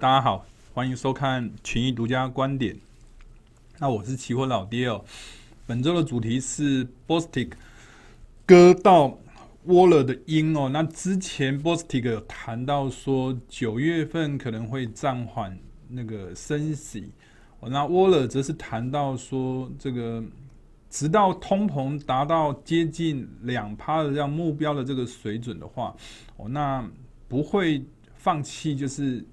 大家好，欢迎收看群益独家观点。那我是期货老爹哦。本周的主题是 Bostic 割到 Waller 的音哦。那之前 Bostic 有谈到说，九月份可能会暂缓那个升息。哦那 Waller 则是谈到说，这个直到通膨达到接近两趴的这样目标的这个水准的话，哦，那不会放弃，就是。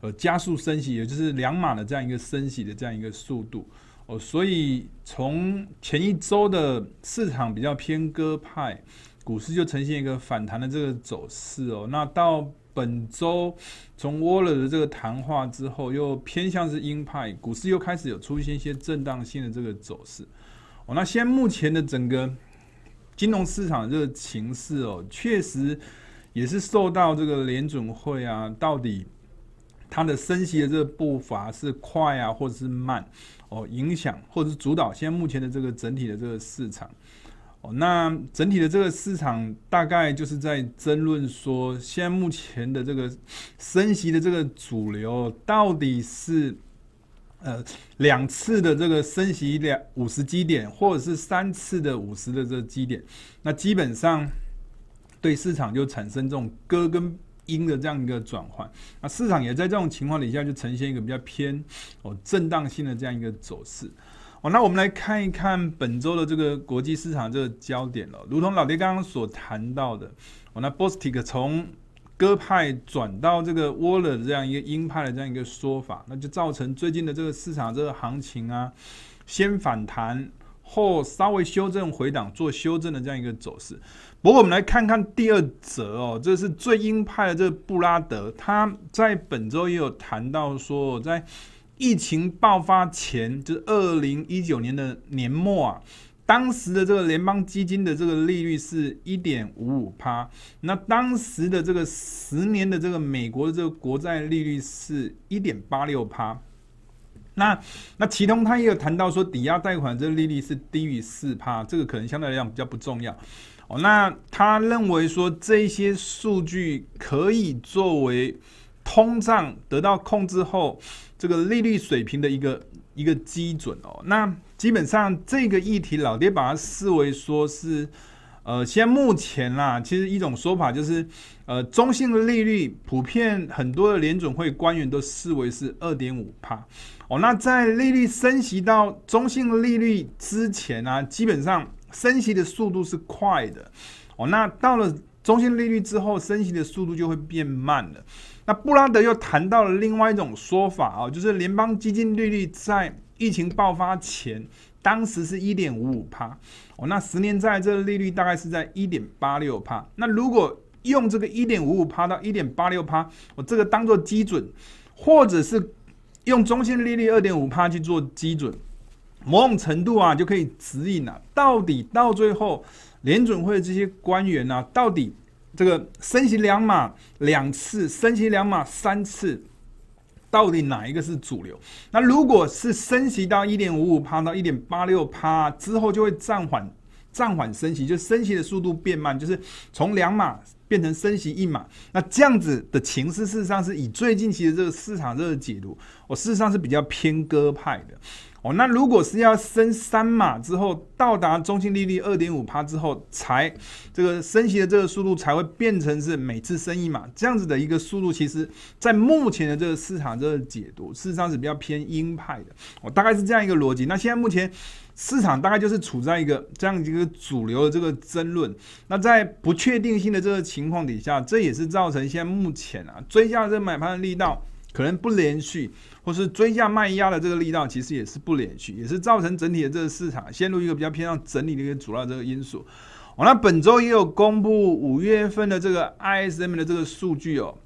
呃，加速升息，也就是两码的这样一个升息的这样一个速度哦，所以从前一周的市场比较偏鸽派，股市就呈现一个反弹的这个走势哦。那到本周从沃勒的这个谈话之后，又偏向是鹰派，股市又开始有出现一些震荡性的这个走势哦。那现在目前的整个金融市场的这个情势哦，确实也是受到这个联准会啊，到底。它的升息的这个步伐是快啊，或者是慢哦，影响或者是主导现在目前的这个整体的这个市场哦。那整体的这个市场大概就是在争论说，现在目前的这个升息的这个主流到底是呃两次的这个升息两五十基点，或者是三次的五十的这个基点？那基本上对市场就产生这种割跟。鹰的这样一个转换，那市场也在这种情况底下就呈现一个比较偏哦震荡性的这样一个走势哦。那我们来看一看本周的这个国际市场这个焦点了。如同老爹刚刚所谈到的哦，那 Bostic 从鸽派转到这个 Waller 这样一个鹰派的这样一个说法，那就造成最近的这个市场这个行情啊，先反弹后稍微修正回档做修正的这样一个走势。不过我们来看看第二则哦，这是最鹰派的这个布拉德，他在本周也有谈到说，在疫情爆发前，就是二零一九年的年末啊，当时的这个联邦基金的这个利率是一点五五趴，那当时的这个十年的这个美国的这个国债利率是一点八六趴，那那其中他也有谈到说，抵押贷款这个利率是低于四趴，这个可能相对来讲比较不重要。哦，那他认为说，这些数据可以作为通胀得到控制后这个利率水平的一个一个基准哦。那基本上这个议题，老爹把它视为说是，呃，现在目前啦，其实一种说法就是，呃，中性的利率普遍很多的联准会官员都视为是二点五趴。哦，那在利率升息到中性利率之前啊，基本上。升息的速度是快的哦，那到了中性利率之后，升息的速度就会变慢了。那布拉德又谈到了另外一种说法啊，就是联邦基金利率在疫情爆发前，当时是一点五五趴哦，那十年债这个利率大概是在一点八六趴。那如果用这个一点五五趴到一点八六趴，我这个当做基准，或者是用中性利率二点五趴去做基准。某种程度啊，就可以指引啊，到底到最后联准会的这些官员啊，到底这个升息两码两次，升息两码三次，到底哪一个是主流？那如果是升息到一点五五趴到一点八六趴之后，就会暂缓暂缓升息，就升息的速度变慢，就是从两码变成升息一码。那这样子的情势，事实上是以最近期的这个市场这个解读，我事实上是比较偏鸽派的。那如果是要升三码之后，到达中性利率二点五趴之后，才这个升息的这个速度才会变成是每次升一码这样子的一个速度，其实在目前的这个市场这个解读，事实上是比较偏鹰派的。我大概是这样一个逻辑。那现在目前市场大概就是处在一个这样一个主流的这个争论。那在不确定性的这个情况底下，这也是造成现在目前啊追加这买盘的力道。可能不连续，或是追价卖压的这个力道，其实也是不连续，也是造成整体的这个市场陷入一个比较偏向整理的一个主要这个因素。哦，那本周也有公布五月份的这个 ISM 的这个数据哦，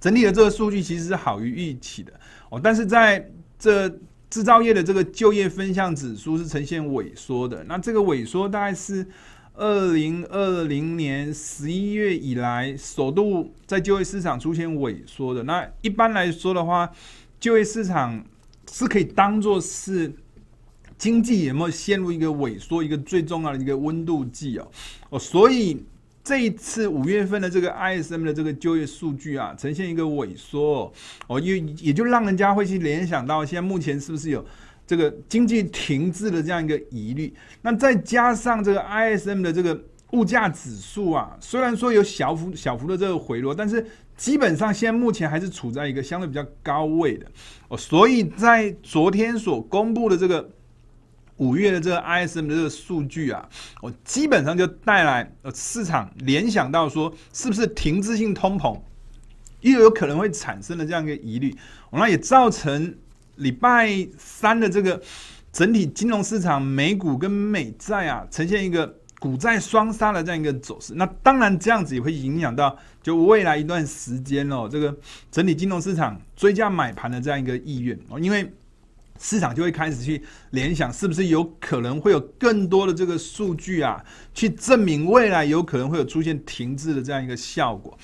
整体的这个数据其实是好于预期的哦，但是在这制造业的这个就业分项指数是呈现萎缩的，那这个萎缩大概是。二零二零年十一月以来，首度在就业市场出现萎缩的。那一般来说的话，就业市场是可以当做是经济有没有陷入一个萎缩一个最重要的一个温度计哦。哦，所以这一次五月份的这个 ISM 的这个就业数据啊，呈现一个萎缩哦，也也就让人家会去联想到，现在目前是不是有这个经济停滞的这样一个疑虑？那再加上这个 ISM 的这个物价指数啊，虽然说有小幅小幅的这个回落，但是基本上现在目前还是处在一个相对比较高位的哦，所以在昨天所公布的这个。五月的这个 ISM 的这个数据啊，我基本上就带来呃市场联想到说，是不是停滞性通膨又有可能会产生的这样一个疑虑，那也造成礼拜三的这个整体金融市场美股跟美债啊呈现一个股债双杀的这样一个走势。那当然这样子也会影响到就未来一段时间哦，这个整体金融市场追加买盘的这样一个意愿哦，因为。市场就会开始去联想，是不是有可能会有更多的这个数据啊，去证明未来有可能会有出现停滞的这样一个效果。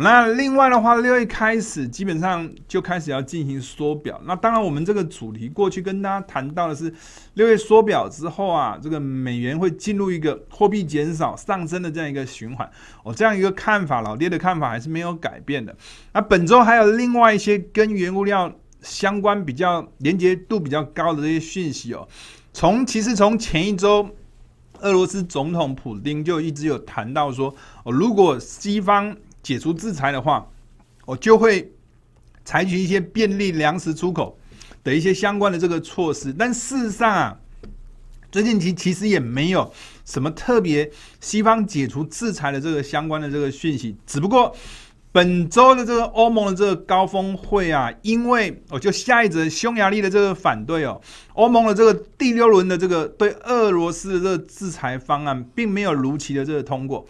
那另外的话，六月开始基本上就开始要进行缩表。那当然，我们这个主题过去跟大家谈到的是，六月缩表之后啊，这个美元会进入一个货币减少上升的这样一个循环。哦，这样一个看法，老爹的看法还是没有改变的。那本周还有另外一些跟原物料。相关比较连接度比较高的这些讯息哦，从其实从前一周，俄罗斯总统普丁就一直有谈到说，哦，如果西方解除制裁的话，我就会采取一些便利粮食出口的一些相关的这个措施。但事实上啊，最近其其实也没有什么特别西方解除制裁的这个相关的这个讯息，只不过。本周的这个欧盟的这个高峰会啊，因为我就下一则匈牙利的这个反对哦，欧盟的这个第六轮的这个对俄罗斯的这个制裁方案，并没有如期的这个通过，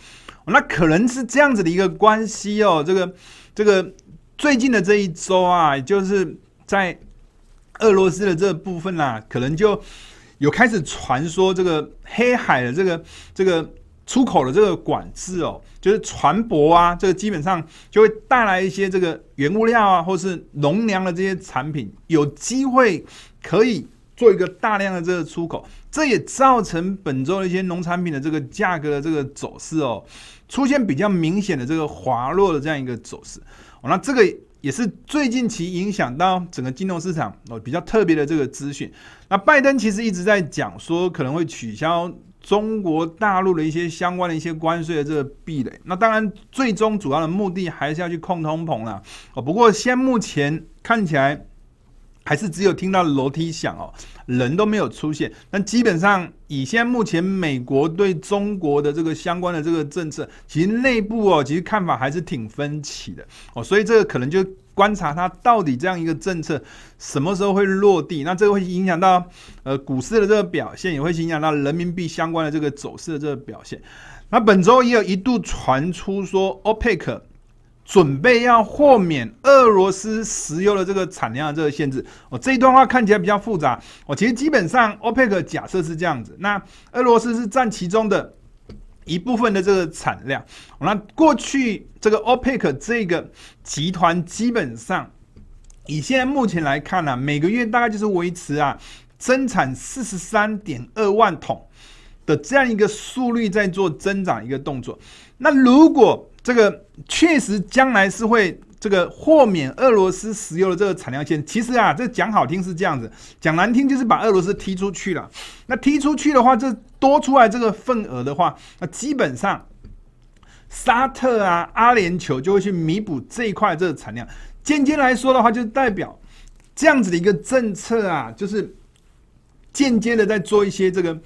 那可能是这样子的一个关系哦。这个这个最近的这一周啊，就是在俄罗斯的这部分啊，可能就有开始传说这个黑海的这个这个。出口的这个管制哦，就是船舶啊，这个基本上就会带来一些这个原物料啊，或是农粮的这些产品，有机会可以做一个大量的这个出口，这也造成本周的一些农产品的这个价格的这个走势哦，出现比较明显的这个滑落的这样一个走势哦，那这个也是最近其影响到整个金融市场哦比较特别的这个资讯。那拜登其实一直在讲说可能会取消。中国大陆的一些相关的一些关税的这个壁垒，那当然最终主要的目的还是要去控通膨了哦。不过现目前看起来还是只有听到楼梯响哦，人都没有出现。但基本上以现在目前美国对中国的这个相关的这个政策，其实内部哦，其实看法还是挺分歧的哦。所以这个可能就。观察它到底这样一个政策什么时候会落地，那这个会影响到呃股市的这个表现，也会影响到人民币相关的这个走势的这个表现。那本周也有一度传出说，OPEC 准备要豁免俄罗斯石油的这个产量的这个限制。哦，这一段话看起来比较复杂。哦，其实基本上 OPEC 假设是这样子，那俄罗斯是占其中的。一部分的这个产量，那过去这个 OPEC 这个集团基本上以现在目前来看呢、每个月大概就是维持啊增产四十三点二万桶的这样一个速率在做增长一个动作。那如果这个确实将来是会。这个豁免俄罗斯石油的这个产量线，其实啊，这讲好听是这样子，讲难听就是把俄罗斯踢出去了。那踢出去的话，这多出来这个份额的话，那基本上沙特啊、阿联酋就会去弥补这一块这个产量。间接来说的话，就代表这样子的一个政策啊，就是间接的在做一些这个。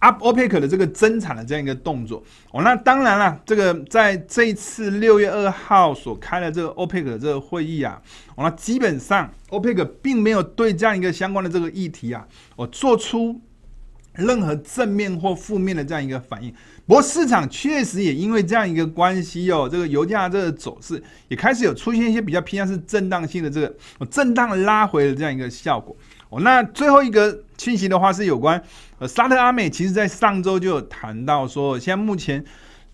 Up OPEC 的这个增产的这样一个动作哦，那当然了，这个在这一次六月二号所开的这个 OPEC 的这个会议啊，哦，那基本上 OPEC 并没有对这样一个相关的这个议题啊，我做出任何正面或负面的这样一个反应。不过市场确实也因为这样一个关系哦，这个油价这个走势也开始有出现一些比较偏向是震荡性的这个震荡拉回的这样一个效果哦。那最后一个讯息的话是有关。呃，沙特阿美其实在上周就有谈到说，现在目前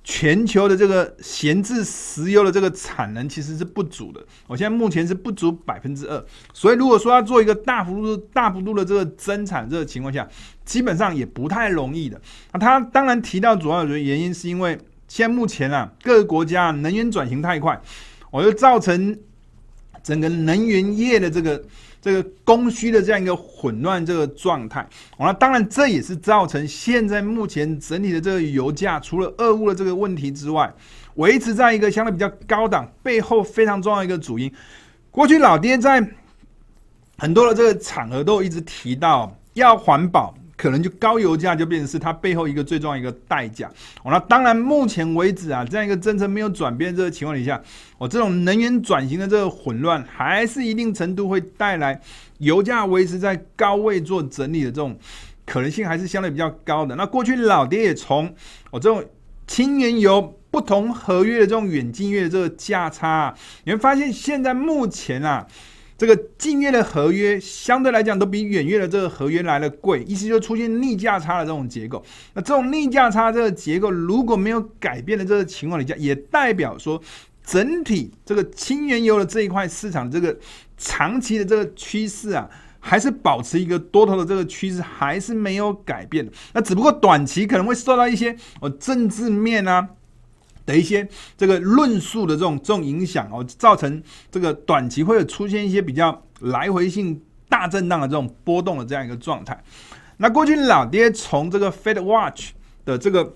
全球的这个闲置石油的这个产能其实是不足的。我现在目前是不足百分之二，所以如果说要做一个大幅度、大幅度的这个增产这个情况下，基本上也不太容易的。那他当然提到主要的原因是因为。现在目前啊，各个国家能源转型太快，我就造成整个能源业的这个这个供需的这样一个混乱这个状态。那当然这也是造成现在目前整体的这个油价，除了俄乌的这个问题之外，维持在一个相对比较高档，背后非常重要一个主因。过去老爹在很多的这个场合都一直提到，要环保，可能就高油价就变成是它背后一个最重要一个代价。哦，那当然，目前为止啊，这样一个政策没有转变这个情况底下，哦，这种能源转型的这个混乱，还是一定程度会带来油价维持在高位做整理的这种可能性，还是相对比较高的。那过去老爹也从哦这种轻原油不同合约的这种远近月的这个价差，你会发现现在目前啊。这个近月的合约相对来讲都比远月的这个合约来的贵，意思就出现逆价差的这种结构。那这种逆价差这个结构如果没有改变的这个情况底下，也代表说整体这个轻原油的这一块市场这个长期的这个趋势啊，还是保持一个多头的这个趋势，还是没有改变的。那只不过短期可能会受到一些哦政治面啊。的一些这个论述的这种这种影响哦，造成这个短期会有出现一些比较来回性大震荡的这种波动的这样一个状态。那过去老爹从这个 Fed Watch 的这个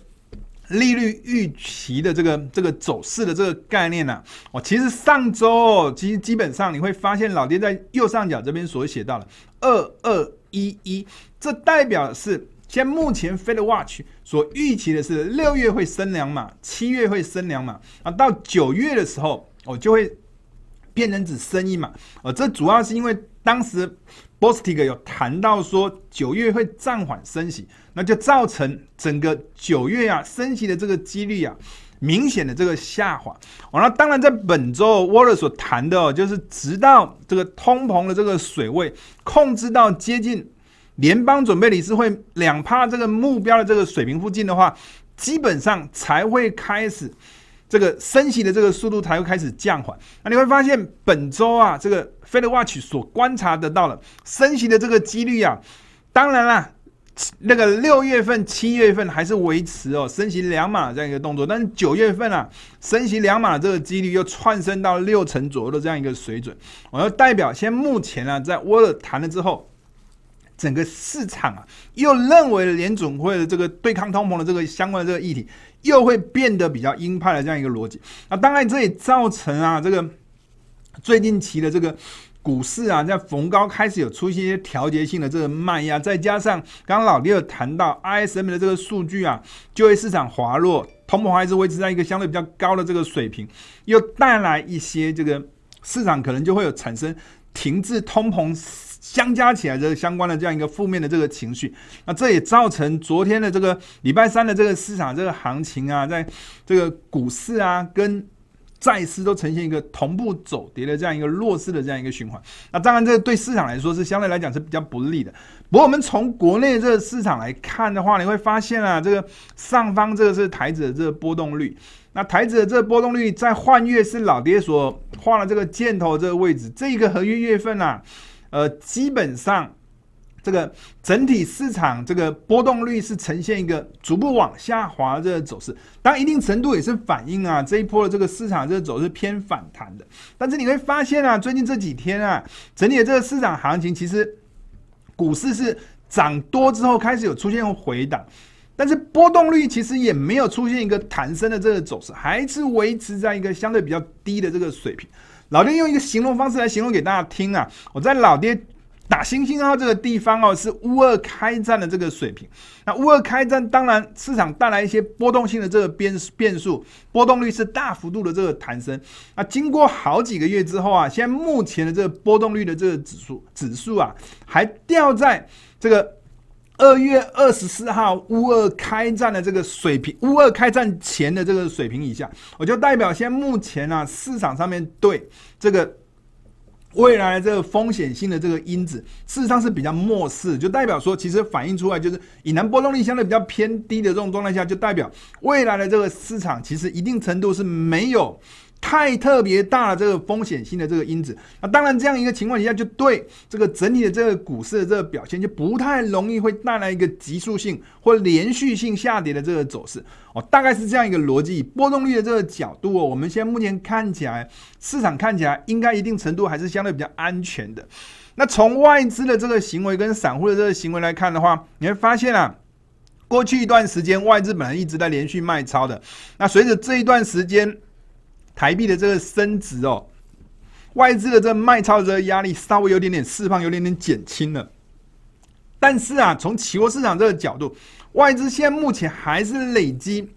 利率预期的这个这个走势的这个概念呢，哦，其实上周其实基本上你会发现老爹在右上角这边所写到的二二一一，这代表是。现在目前 Fed Watch 所预期的是六月会升两码，七月会升两码啊，到九月的时候哦就会变成只升一码，呃，这主要是因为当时 Bostic 有谈到说九月会暂缓升息，那就造成整个九月啊升息的这个几率啊明显的这个下滑。哦，那当然在本周 Waller 所谈的哦，就是直到这个通膨的这个水位控制到接近。联邦准备理事会两趴这个目标的这个水平附近的话，基本上才会开始这个升息的这个速度才会开始降缓。那你会发现本周啊，这个 Fed Watch 所观察得到的升息的这个几率啊，当然啦，那个六月份、七月份还是维持哦升息两码这样一个动作，但是九月份啊升息两码这个几率又窜升到六成左右的这样一个水准。我要代表，现目前啊，在沃尔谈了之后。整个市场啊，又认为联准会的这个对抗通膨的这个相关的这个议题，又会变得比较鹰派的这样一个逻辑。那当然，这也造成啊，这个最近期的这个股市啊，在逢高开始有出现一些调节性的这个卖压，再加上刚刚老爹有谈到 ISM 的这个数据啊，就业市场滑落，通膨还是维持在一个相对比较高的这个水平，又带来一些这个市场可能就会有产生停滞通膨。相加起来，这相关的这样一个负面的这个情绪，那这也造成昨天的这个礼拜三的这个市场这个行情啊，在这个股市啊跟债市都呈现一个同步走跌的这样一个弱势的这样一个循环。那当然，这对市场来说是相对来讲是比较不利的。不过，我们从国内这个市场来看的话，你会发现啊，这个上方这个是台指的这个波动率，那台指的这个波动率在换月是老爹所画的这个箭头这个位置，这个合约月份啊。呃，基本上这个整体市场这个波动率是呈现一个逐步往下滑的这个走势，当然一定程度也是反映啊这一波的这个市场这个走势偏反弹的。但是你会发现啊，最近这几天啊，整体的这个市场行情其实股市是涨多之后开始有出现回档，但是波动率其实也没有出现一个弹升的这个走势，还是维持在一个相对比较低的这个水平。老爹用一个形容方式来形容给大家听啊，我在老爹打星星号这个地方哦，是乌二开战的这个水平。那乌二开战，当然市场带来一些波动性的这个变变数，波动率是大幅度的这个弹升。那经过好几个月之后啊，现在目前的这个波动率的这个指数指数啊，还掉在这个。二月二十四号，乌俄开战的这个水平，乌俄开战前的这个水平以下，我就代表现在目前啊，市场上面对这个未来的这个风险性的这个因子，事实上是比较漠视，就代表说，其实反映出来就是以南波动率相对比较偏低的这种状态下，就代表未来的这个市场其实一定程度是没有太特别大的这个风险性的这个因子，那当然这样一个情况下，就对这个整体的这个股市的这个表现就不太容易会带来一个急速性或连续性下跌的这个走势哦，大概是这样一个逻辑。波动率的这个角度哦，我们现在目前看起来，市场看起来应该一定程度还是相对比较安全的。那从外资的这个行为跟散户的这个行为来看的话，你会发现啊，过去一段时间外资本来一直在连续卖超的，那随着这一段时间。台币的这个升值哦，外资的这个卖超的这压力稍微有点点释放，有点点减轻了。但是啊，从期货市场这个角度，外资现在目前还是累积。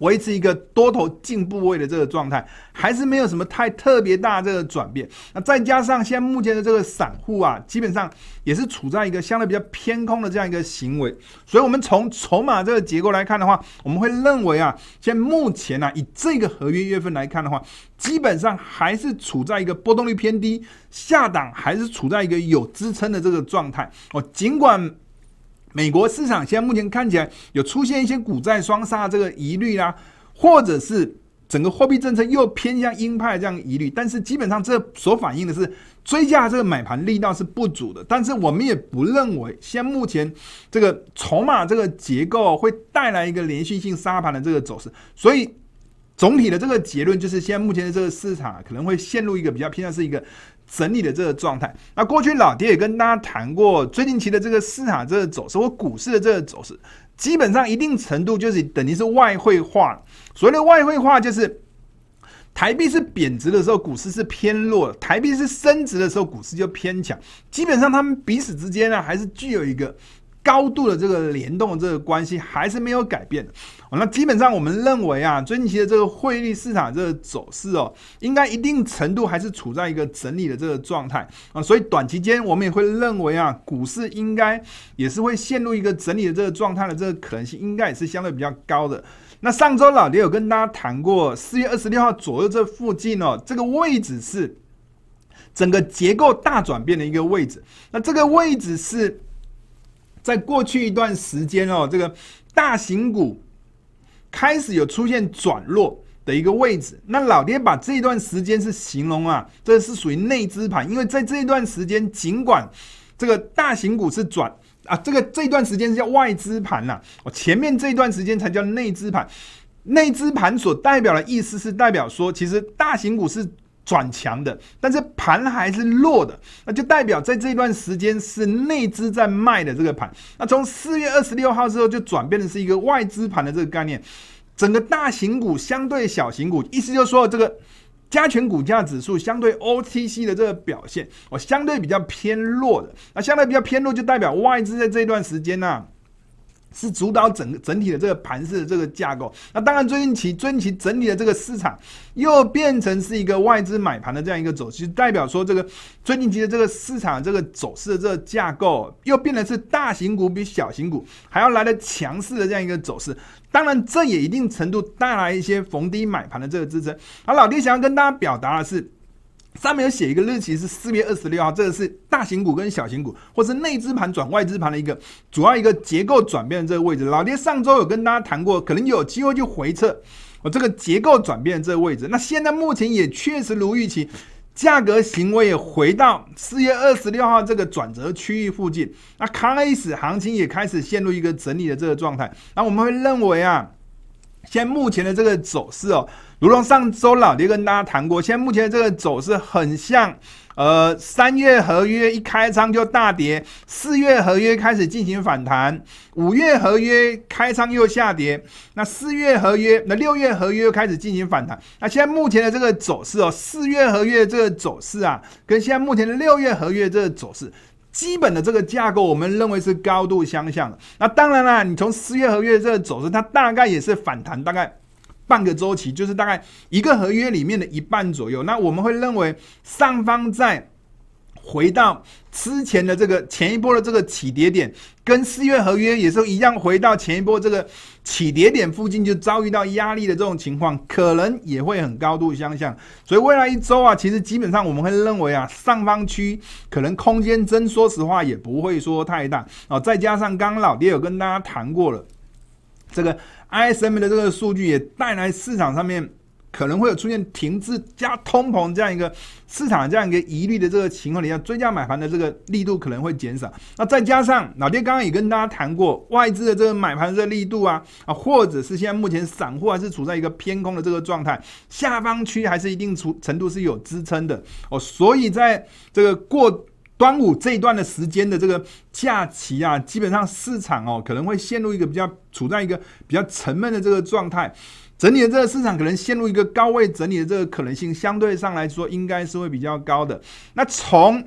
维持一个多头进部位的这个状态，还是没有什么太特别大这个转变。那再加上现在目前的这个散户啊，基本上也是处在一个相对比较偏空的这样一个行为。所以，我们从筹码这个结构来看的话，我们会认为啊，现在目前呢、啊，以这个合约月份来看的话，基本上还是处在一个波动率偏低，下档还是处在一个有支撑的这个状态。哦，尽管。美国市场现在目前看起来有出现一些股债双杀这个疑虑啦，或者是整个货币政策又偏向鹰派这样疑虑，但是基本上这所反映的是追加这个买盘力道是不足的，但是我们也不认为现在目前这个筹码这个结构会带来一个连续性杀盘的这个走势，所以总体的这个结论就是现在目前的这个市场可能会陷入一个比较偏向是一个。整理的这个状态，那过去老爹也跟大家谈过，最近期的这个市场这个走势或股市的这个走势，基本上一定程度就是等于是外汇化。所谓的外汇化，就是台币是贬值的时候，股市是偏弱；台币是升值的时候，股市就偏强。基本上，他们彼此之间呢，还是具有一个。高度的这个联动的这个关系还是没有改变的。那基本上我们认为啊，最近期的这个汇率市场这个走势哦，应该一定程度还是处在一个整理的这个状态啊，所以短期间我们也会认为啊，股市应该也是会陷入一个整理的这个状态的这个可能性，应该也是相对比较高的。那上周老爹有跟大家谈过，四月二十六号左右这附近哦，这个位置是整个结构大转变的一个位置，那这个位置是。在过去一段时间哦，这个大型股开始有出现转弱的一个位置。那老爹把这段时间是形容啊，这是属于内资盘，因为在这一段时间，尽管这个大型股是转啊，这个这一段时间是叫外资盘呐，我前面这一段时间才叫内资盘。内资盘所代表的意思是代表说，其实大型股是。转强的，但是盘还是弱的，那就代表在这段时间是内资在卖的这个盘。那从四月二十六号之后就转变的是一个外资盘的这个概念，整个大型股相对小型股，意思就是说这个加权股价指数相对 OTC 的这个表现，我相对比较偏弱的。那相对比较偏弱，就代表外资在这段时间呢、是主导整个整体的这个盘势的这个架构。那当然，最近期最近期整体的这个市场又变成是一个外资买盘的这样一个走势，代表说这个最近期的这个市场这个走势的这个架构又变成是大型股比小型股还要来的强势的这样一个走势。当然，这也一定程度带来一些逢低买盘的这个支撑。而老爹想要跟大家表达的是。上面有写一个日期是四月二十六号，这个是大型股跟小型股，或是内资盘转外资盘的一个主要一个结构转变的这个位置。老爹上周有跟大家谈过，可能有机会去回撤我这个结构转变的这个位置。那现在目前也确实如预期，价格行为也回到四月二十六号这个转折区域附近，那开始行情也开始陷入一个整理的这个状态。那我们会认为啊。现在目前的这个走势哦，如同上周老爹跟大家谈过，现在目前这个走势很像，呃，三月合约一开仓就大跌，四月合约开始进行反弹，五月合约开仓又下跌，那四月合约，那六月合约又开始进行反弹。那现在目前的这个走势哦，四月合约这个走势啊，跟现在目前的六月合约这个走势。基本的这个架构，我们认为是高度相像的。那当然啦，你从四月合约这个走势，它大概也是反弹，大概半个周期，就是大概一个合约里面的一半左右。那我们会认为上方在。回到之前的这个前一波的这个起跌点，跟四月合约也是一样，回到前一波这个起跌点附近就遭遇到压力的这种情况，可能也会很高度相像。所以未来一周啊，其实基本上我们会认为啊，上方区可能空间真说实话也不会说太大啊。再加上刚刚老爹有跟大家谈过了，这个 ISM 的这个数据也带来市场上面可能会有出现停滞加通膨这样一个市场这样一个疑虑的这个情况底下，追加买盘的这个力度可能会减少。那再加上老爹刚刚也跟大家谈过，外资的这个买盘的这个力度啊啊，或者是现在目前散户还是处在一个偏空的这个状态，下方区还是一定程程度是有支撑的哦。所以在这个过端午这一段的时间的这个假期啊，基本上市场哦可能会陷入一个比较处在一个比较沉闷的这个状态。整体的这个市场可能陷入一个高位整理的这个可能性，相对上来说应该是会比较高的。那从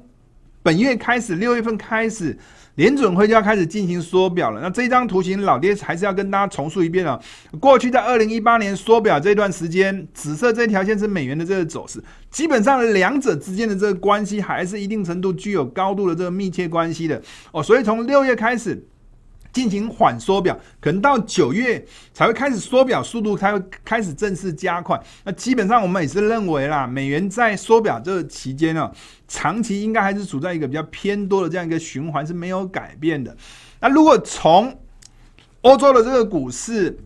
本月开始，六月份开始，联准会就要开始进行缩表了。那这张图形，老爹还是要跟大家重述一遍啊。过去在二零一八年缩表这段时间，紫色这条线是美元的这个走势，基本上两者之间的这个关系还是一定程度具有高度的这个密切关系的哦。所以从六月开始。进行缓缩表，可能到九月才会开始缩表，速度才会开始正式加快。那基本上我们也是认为啦，美元在缩表这个期间呢，长期应该还是处在一个比较偏多的这样一个循环是没有改变的。那如果从欧洲的这个股市，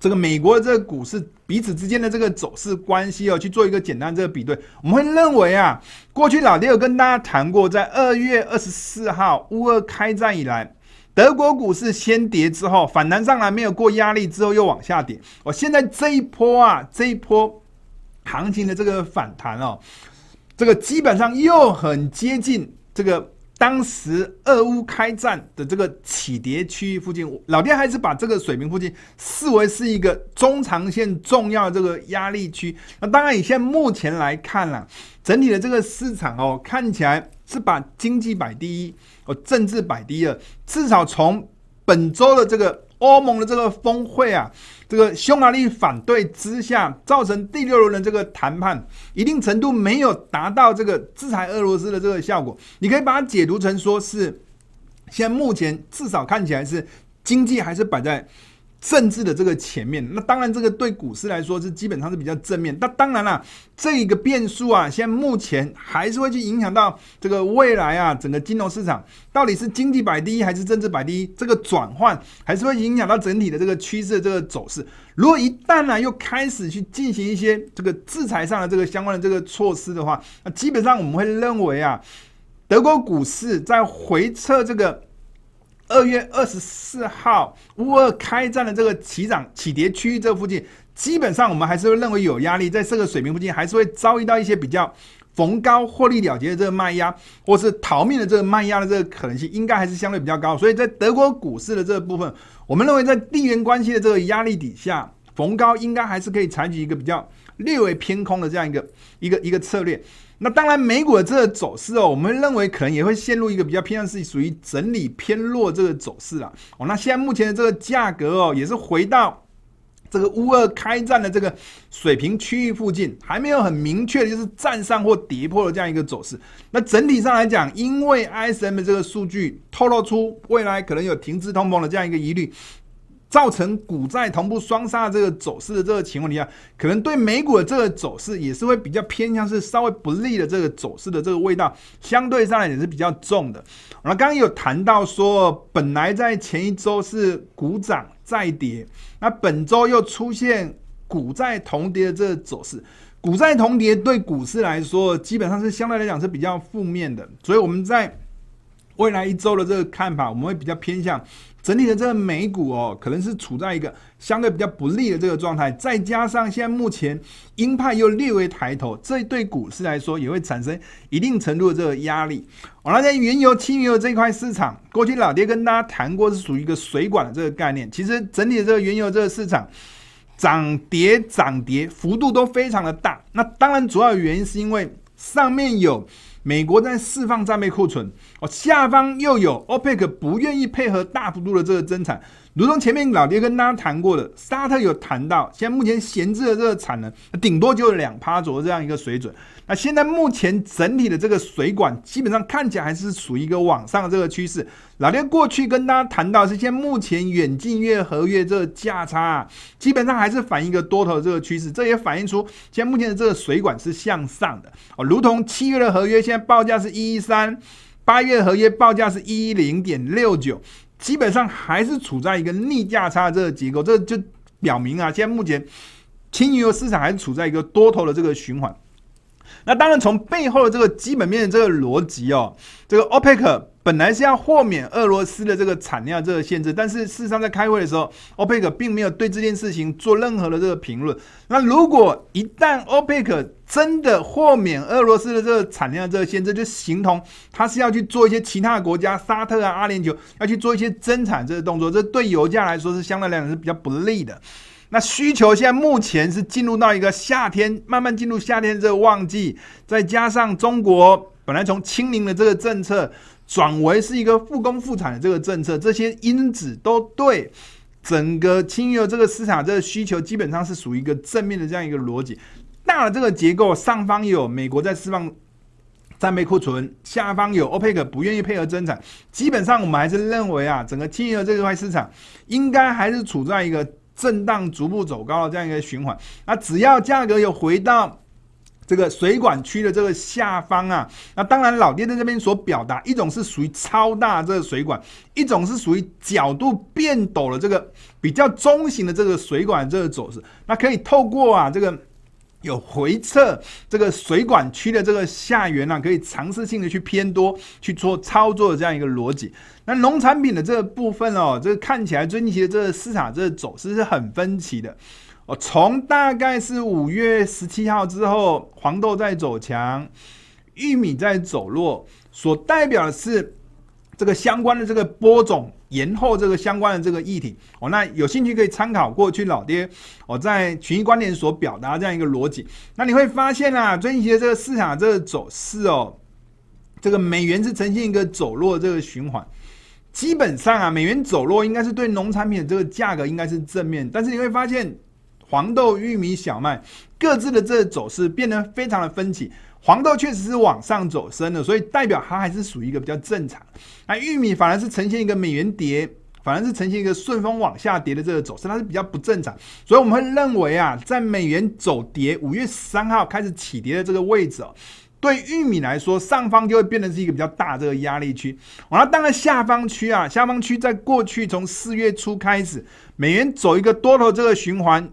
这个美国的这个股市彼此之间的这个走势关系哦，去做一个简单这个比对，我们会认为啊，过去老爹有跟大家谈过，在二月二十四号乌俄开战以来。德国股市先跌之后反弹上来，没有过压力之后又往下跌。我现在这一波啊，这一波行情的这个反弹哦，这个基本上又很接近这个当时俄乌开战的这个起跌区域附近。老爹还是把这个水平附近视为是一个中长线重要的这个压力区。那当然，以现在目前来看啦，整体的这个市场哦，看起来是把经济摆第一。哦，政治摆第二，至少从本周的这个欧盟的这个峰会啊，这个匈牙利反对之下，造成第六轮的这个谈判，一定程度没有达到这个制裁俄罗斯的这个效果。你可以把它解读成说是，现在目前至少看起来是经济还是摆在。政治的这个前面，那当然这个对股市来说是基本上是比较正面。那当然了，这一个变数啊，现在目前还是会去影响到这个未来啊，整个金融市场到底是经济摆第一还是政治摆第一，这个转换还是会影响到整体的这个趋势这个走势。如果一旦呢又开始去进行一些这个制裁上的这个相关的这个措施的话，那基本上我们会认为啊，德国股市在回撤这个。二月二十四号，乌俄开战的这个起涨起跌区域这附近，基本上我们还是会认为有压力，在这个水平附近还是会遭遇到一些比较逢高获利了结的这个卖压，或是逃命的这个卖压的这个可能性，应该还是相对比较高。所以在德国股市的这个部分，我们认为在地缘关系的这个压力底下，逢高应该还是可以采取一个比较略微偏空的这样一个一个一个策略。那当然，美股的这个走势哦，我们认为可能也会陷入一个比较偏向是属于整理偏弱这个走势了哦。那现在目前的这个价格哦，也是回到这个乌二开战的这个水平区域附近，还没有很明确的就是站上或跌破的这样一个走势。那整体上来讲，因为 ISM 的这个数据透露出未来可能有停滞通膨的这样一个疑虑。造成股债同步双杀的这个走势的这个情况底下，可能对美股的这个走势也是会比较偏向是稍微不利的这个走势的这个味道，相对上来也是比较重的。那刚刚有谈到说，本来在前一周是股涨债跌，那本周又出现股债同跌的这个走势，股债同跌对股市来说基本上是相对来讲是比较负面的，所以我们在未来一周的这个看法，我们会比较偏向。整体的这个美股哦，可能是处在一个相对比较不利的这个状态，再加上现在目前鹰派又略微抬头，这对股市来说也会产生一定程度的这个压力。我那在原油、轻油这一块市场，过去老爹跟大家谈过，是属于一个水管的这个概念。其实整体的这个原油这个市场涨跌涨跌幅度都非常的大。那当然主要的原因是因为上面有。美国在释放战备库存，哦，下方又有 OPEC 不愿意配合大幅度的这个增产，如同前面老爹跟大家谈过的，沙特有谈到，现在目前闲置的这个产能，顶多就两趴左右这样一个水准。那现在目前整体的这个水管基本上看起来还是属于一个往上的这个趋势。老爹过去跟大家谈到是，现在目前远近月合约这个价差啊，基本上还是反映一个多头的这个趋势。这也反映出现在目前的这个水管是向上的哦，如同七月的合约现在报价是一一三，八月合约报价是一一零点六九，基本上还是处在一个逆价差的这个结构。这就表明啊，现在目前。轻油市场还是处在一个多头的这个循环。那当然，从背后的这个基本面的这个逻辑哦，这个 OPEC 本来是要豁免俄罗斯的这个产量这个限制，但是事实上在开会的时候欧佩克并没有对这件事情做任何的这个评论。那如果一旦欧佩克真的豁免俄罗斯的这个产量这个限制，就形同它是要去做一些其他的国家，沙特啊、阿联酋要去做一些增产这个动作，这对油价来说是相对来讲是比较不利的。那需求现在目前是进入到一个夏天，慢慢进入夏天这个旺季，再加上中国本来从清零的这个政策转为是一个复工复产的这个政策，这些因子都对整个轻油这个市场这个需求基本上是属于一个正面的这样一个逻辑。大的这个结构，上方有美国在释放战备库存，下方有 OPEC 不愿意配合增产，基本上我们还是认为啊，整个轻油这块市场应该还是处在一个。震荡逐步走高的这样一个循环，那只要价格有回到这个水管区的这个下方啊，那当然老爹在这边所表达，一种是属于超大这个水管，一种是属于角度变陡的这个比较中型的这个水管这个走势，那可以透过啊这个。有回测这个水管区的这个下缘啊，可以尝试性的去偏多去做操作的这样一个逻辑。那农产品的这个部分哦，这个看起来最近期的这个市场这个走势是很分歧的哦。从大概是五月十七号之后，黄豆在走强，玉米在走弱，所代表的是这个相关的这个播种。延后这个相关的这个议题哦，那有兴趣可以参考过去老爹我在群益观点所表达这样一个逻辑。那你会发现啊，最近的这个市场这个走势哦，这个美元是呈现一个走弱这个循环。基本上啊，美元走弱应该是对农产品的这个价格应该是正面，但是你会发现黄豆、玉米、小麦各自的这个走势变得非常的分歧。黄豆确实是往上走升的，所以代表它还是属于一个比较正常。那玉米反而是呈现一个美元跌，反而是呈现一个顺风往下跌的这个走势，它是比较不正常。所以我们会认为啊，在美元走跌，五月三号开始起跌的这个位置哦，对玉米来说，上方就会变成是一个比较大的这个压力区。那当然下方区啊，下方区在过去从四月初开始，美元走一个多头这个循环，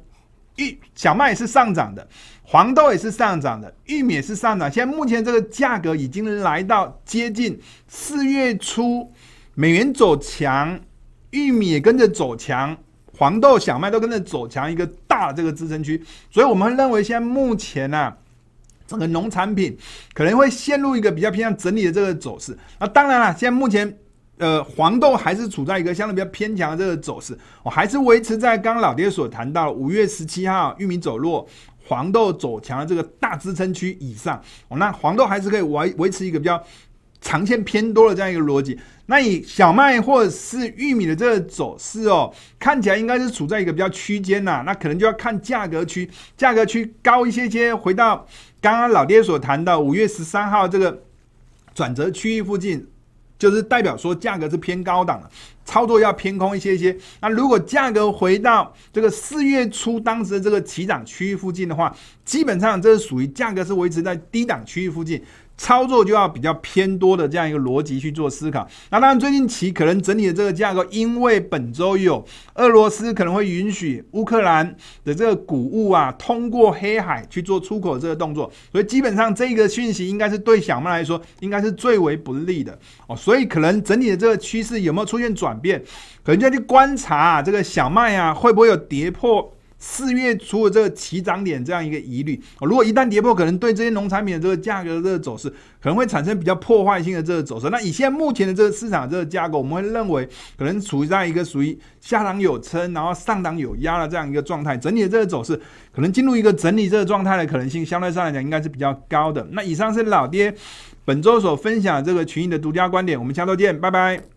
玉小麦也是上涨的。黄豆也是上涨的，玉米也是上涨。现在目前这个价格已经来到接近四月初，美元走强，玉米也跟着走强，黄豆、小麦都跟着走强，一个大的这个支撑区。所以我们认为，现在目前呢、啊，整个农产品可能会陷入一个比较偏向整理的这个走势。那当然了，现在目前呃黄豆还是处在一个相对比较偏强的这个走势，我还是维持在刚刚老爹所谈到五月十七号玉米走弱。黄豆走强的这个大支撑区以上，哦，那黄豆还是可以维维持一个比较长线偏多的这样一个逻辑。那以小麦或者是玉米的这个走势哦，看起来应该是处在一个比较区间呐。那可能就要看价格区，价格区高一些些，回到刚刚老爹所谈到五月十三号这个转折区域附近。就是代表说价格是偏高档的，操作要偏空一些些。那如果价格回到这个四月初当时的这个起涨区域附近的话，基本上这是属于价格是维持在低档区域附近。操作就要比较偏多的这样一个逻辑去做思考。那当然，最近期可能整体的这个架构，因为本周有俄罗斯可能会允许乌克兰的这个谷物啊通过黑海去做出口这个动作，所以基本上这个讯息应该是对小麦来说应该是最为不利的哦。所以可能整体的这个趋势有没有出现转变，可能就要去观察，这个小麦啊会不会有跌破。四月初的这个起涨点这样一个疑虑，如果一旦跌破，可能对这些农产品的这个价格的这个走势，可能会产生比较破坏性的这个走势。那以现在目前的这个市场这个架构，我们会认为可能处于在一个属于下档有撑，然后上档有压的这样一个状态。整体的这个走势，可能进入一个整理这个状态的可能性，相对上来讲应该是比较高的。那以上是老爹本周所分享这个群益的独家观点，我们下周见，拜拜。